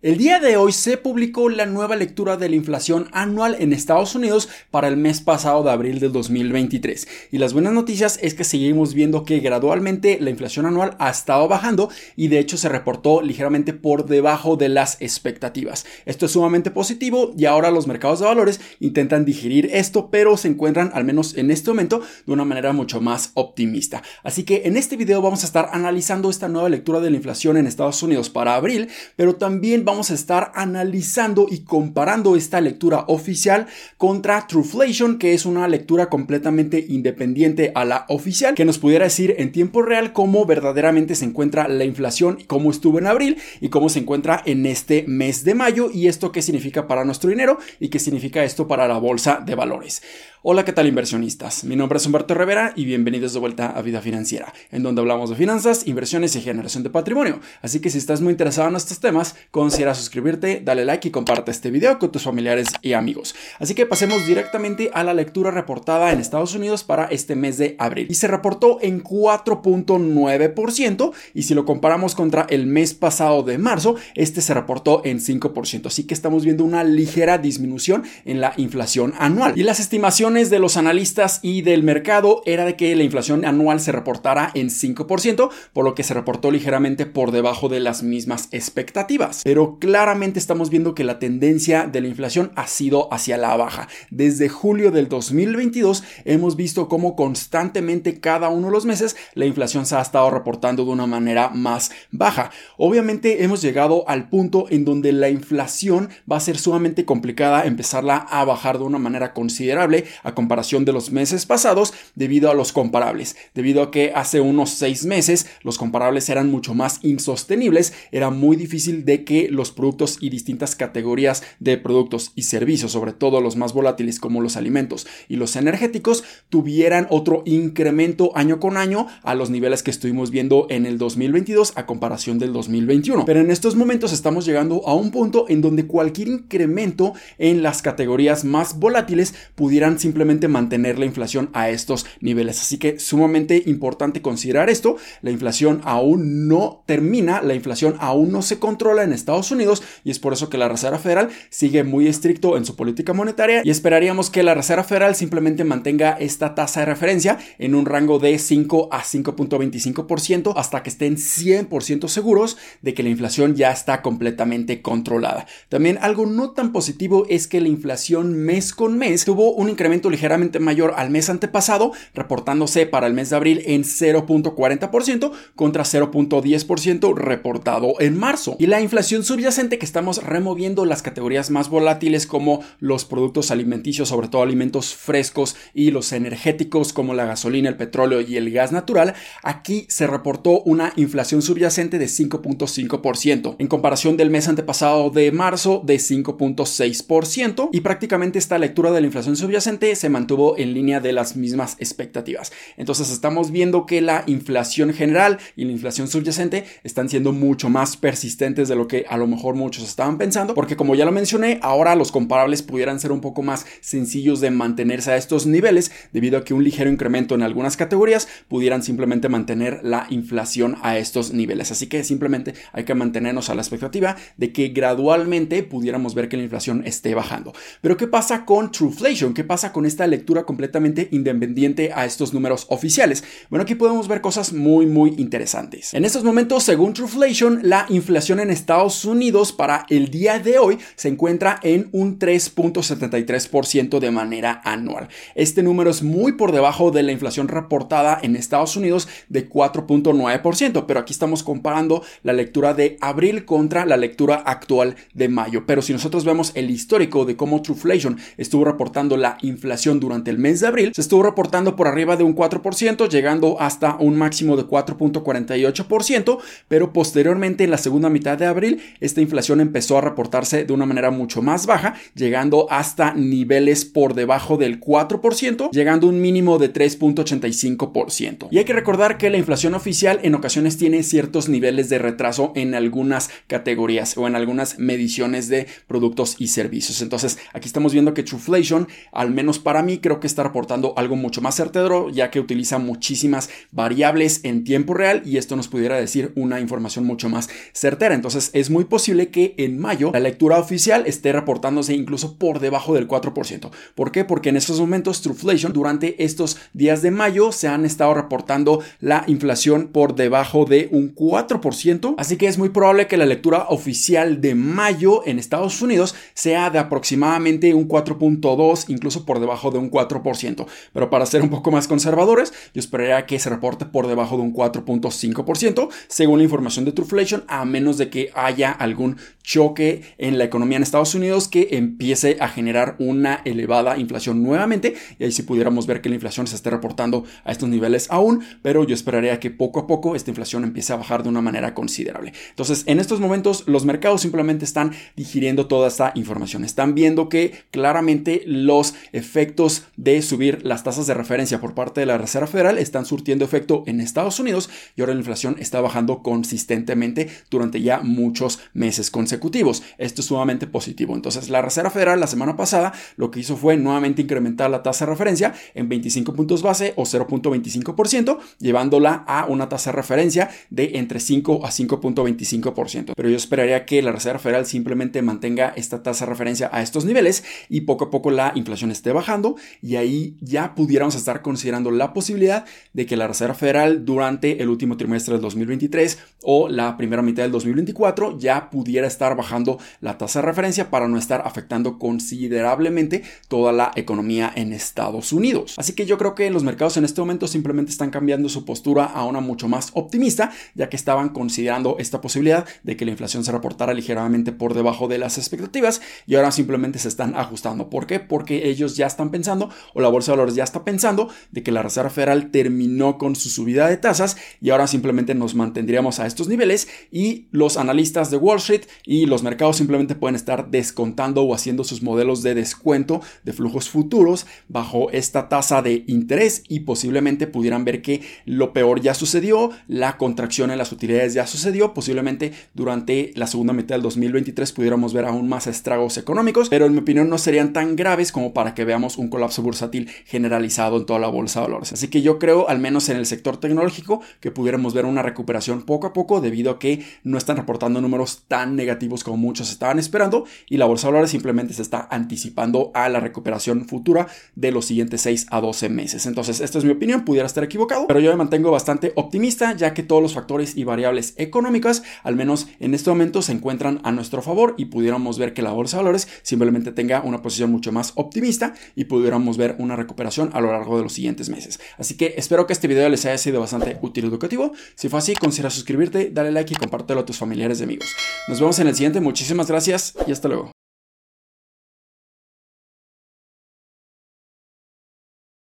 El día de hoy se publicó la nueva lectura de la inflación anual en Estados Unidos para el mes pasado de abril del 2023. Y las buenas noticias es que seguimos viendo que gradualmente la inflación anual ha estado bajando y de hecho se reportó ligeramente por debajo de las expectativas. Esto es sumamente positivo y ahora los mercados de valores intentan digerir esto, pero se encuentran al menos en este momento de una manera mucho más optimista. Así que en este video vamos a estar analizando esta nueva lectura de la inflación en Estados Unidos para abril, pero también vamos a estar analizando y comparando esta lectura oficial contra Trueflation, que es una lectura completamente independiente a la oficial, que nos pudiera decir en tiempo real cómo verdaderamente se encuentra la inflación, cómo estuvo en abril y cómo se encuentra en este mes de mayo y esto qué significa para nuestro dinero y qué significa esto para la bolsa de valores. Hola, ¿qué tal inversionistas? Mi nombre es Humberto Rivera y bienvenidos de vuelta a Vida Financiera, en donde hablamos de finanzas, inversiones y generación de patrimonio. Así que si estás muy interesado en estos temas, suscribirte, dale like y comparte este video con tus familiares y amigos. Así que pasemos directamente a la lectura reportada en Estados Unidos para este mes de abril. Y se reportó en 4.9% y si lo comparamos contra el mes pasado de marzo, este se reportó en 5%. Así que estamos viendo una ligera disminución en la inflación anual. Y las estimaciones de los analistas y del mercado era de que la inflación anual se reportara en 5%, por lo que se reportó ligeramente por debajo de las mismas expectativas. Pero claramente estamos viendo que la tendencia de la inflación ha sido hacia la baja. Desde julio del 2022 hemos visto cómo constantemente cada uno de los meses la inflación se ha estado reportando de una manera más baja. Obviamente hemos llegado al punto en donde la inflación va a ser sumamente complicada empezarla a bajar de una manera considerable a comparación de los meses pasados debido a los comparables, debido a que hace unos seis meses los comparables eran mucho más insostenibles, era muy difícil de que los productos y distintas categorías de productos y servicios, sobre todo los más volátiles como los alimentos y los energéticos, tuvieran otro incremento año con año a los niveles que estuvimos viendo en el 2022 a comparación del 2021. Pero en estos momentos estamos llegando a un punto en donde cualquier incremento en las categorías más volátiles pudieran simplemente mantener la inflación a estos niveles. Así que sumamente importante considerar esto. La inflación aún no termina, la inflación aún no se controla en Estados Unidos y es por eso que la Reserva Federal sigue muy estricto en su política monetaria y esperaríamos que la Reserva Federal simplemente mantenga esta tasa de referencia en un rango de 5 a 5.25% hasta que estén 100% seguros de que la inflación ya está completamente controlada. También algo no tan positivo es que la inflación mes con mes tuvo un incremento ligeramente mayor al mes antepasado, reportándose para el mes de abril en 0.40% contra 0.10% reportado en marzo. Y la inflación subyacente que estamos removiendo las categorías más volátiles como los productos alimenticios, sobre todo alimentos frescos y los energéticos como la gasolina, el petróleo y el gas natural, aquí se reportó una inflación subyacente de 5.5% en comparación del mes antepasado de marzo de 5.6% y prácticamente esta lectura de la inflación subyacente se mantuvo en línea de las mismas expectativas. Entonces estamos viendo que la inflación general y la inflación subyacente están siendo mucho más persistentes de lo que a lo mejor muchos estaban pensando, porque como ya lo mencioné, ahora los comparables pudieran ser un poco más sencillos de mantenerse a estos niveles debido a que un ligero incremento en algunas categorías pudieran simplemente mantener la inflación a estos niveles. Así que simplemente hay que mantenernos a la expectativa de que gradualmente pudiéramos ver que la inflación esté bajando. Pero ¿qué pasa con Trueflation? ¿Qué pasa con esta lectura completamente independiente a estos números oficiales? Bueno, aquí podemos ver cosas muy, muy interesantes. En estos momentos, según Trueflation, la inflación en Estados Unidos para el día de hoy se encuentra en un 3.73% de manera anual. Este número es muy por debajo de la inflación reportada en Estados Unidos de 4.9%, pero aquí estamos comparando la lectura de abril contra la lectura actual de mayo. Pero si nosotros vemos el histórico de cómo Trueflation estuvo reportando la inflación durante el mes de abril se estuvo reportando por arriba de un 4%, llegando hasta un máximo de 4.48%, pero posteriormente en la segunda mitad de abril esta inflación empezó a reportarse de una manera mucho más baja, llegando hasta niveles por debajo del 4%, llegando a un mínimo de 3.85%. Y hay que recordar que la inflación oficial en ocasiones tiene ciertos niveles de retraso en algunas categorías o en algunas mediciones de productos y servicios. Entonces, aquí estamos viendo que Trueflation, al menos para mí creo que está reportando algo mucho más certero ya que utiliza muchísimas variables en tiempo real y esto nos pudiera decir una información mucho más certera. Entonces es muy posible que en mayo la lectura oficial esté reportándose incluso por debajo del 4%. ¿Por qué? Porque en estos momentos Trueflation durante estos días de mayo se han estado reportando la inflación por debajo de un 4%, así que es muy probable que la lectura oficial de mayo en Estados Unidos sea de aproximadamente un 4.2, incluso por debajo de un 4%. Pero para ser un poco más conservadores, yo esperaría que se reporte por debajo de un 4.5%, según la información de Trueflation, a menos de que haya algún choque en la economía en Estados Unidos que empiece a generar una elevada inflación nuevamente. Y ahí sí pudiéramos ver que la inflación se esté reportando a estos niveles aún, pero yo esperaría que poco a poco esta inflación empiece a bajar de una manera considerable. Entonces, en estos momentos los mercados simplemente están digiriendo toda esta información. Están viendo que claramente los efectos de subir las tasas de referencia por parte de la Reserva Federal están surtiendo efecto en Estados Unidos y ahora la inflación está bajando consistentemente durante ya muchos meses consecutivos esto es sumamente positivo. Entonces, la Reserva Federal la semana pasada lo que hizo fue nuevamente incrementar la tasa de referencia en 25 puntos base o 0.25%, llevándola a una tasa de referencia de entre 5 a 5.25%. Pero yo esperaría que la Reserva Federal simplemente mantenga esta tasa de referencia a estos niveles y poco a poco la inflación esté bajando y ahí ya pudiéramos estar considerando la posibilidad de que la Reserva Federal durante el último trimestre del 2023 o la primera mitad del 2024 ya pudiera estar bajando la tasa de referencia para no estar afectando considerablemente toda la economía en Estados Unidos. Así que yo creo que los mercados en este momento simplemente están cambiando su postura a una mucho más optimista, ya que estaban considerando esta posibilidad de que la inflación se reportara ligeramente por debajo de las expectativas y ahora simplemente se están ajustando. ¿Por qué? Porque ellos ya están pensando, o la bolsa de valores ya está pensando, de que la Reserva Federal terminó con su subida de tasas y ahora simplemente nos mantendríamos a estos niveles y los analistas de Wall Street y los mercados simplemente pueden estar descontando o haciendo sus modelos de descuento de flujos futuros bajo esta tasa de interés y posiblemente pudieran ver que lo peor ya sucedió, la contracción en las utilidades ya sucedió, posiblemente durante la segunda mitad del 2023 pudiéramos ver aún más estragos económicos, pero en mi opinión no serían tan graves como para que veamos un colapso bursátil generalizado en toda la bolsa de valores. Así que yo creo, al menos en el sector tecnológico, que pudiéramos ver una recuperación poco a poco debido a que no están reportando números tan negativos como muchos estaban esperando y la bolsa de valores simplemente se está anticipando a la recuperación futura de los siguientes 6 a 12 meses. Entonces, esta es mi opinión, pudiera estar equivocado, pero yo me mantengo bastante optimista ya que todos los factores y variables económicas, al menos en este momento, se encuentran a nuestro favor y pudiéramos ver que la bolsa de valores simplemente tenga una posición mucho más optimista y pudiéramos ver una recuperación a lo largo de los siguientes meses. Así que espero que este video les haya sido bastante útil y educativo. Si fue así, considera suscribirte, dale like y compártelo a tus familiares y amigos. Nos vemos en el siguiente. Muchísimas gracias y hasta luego.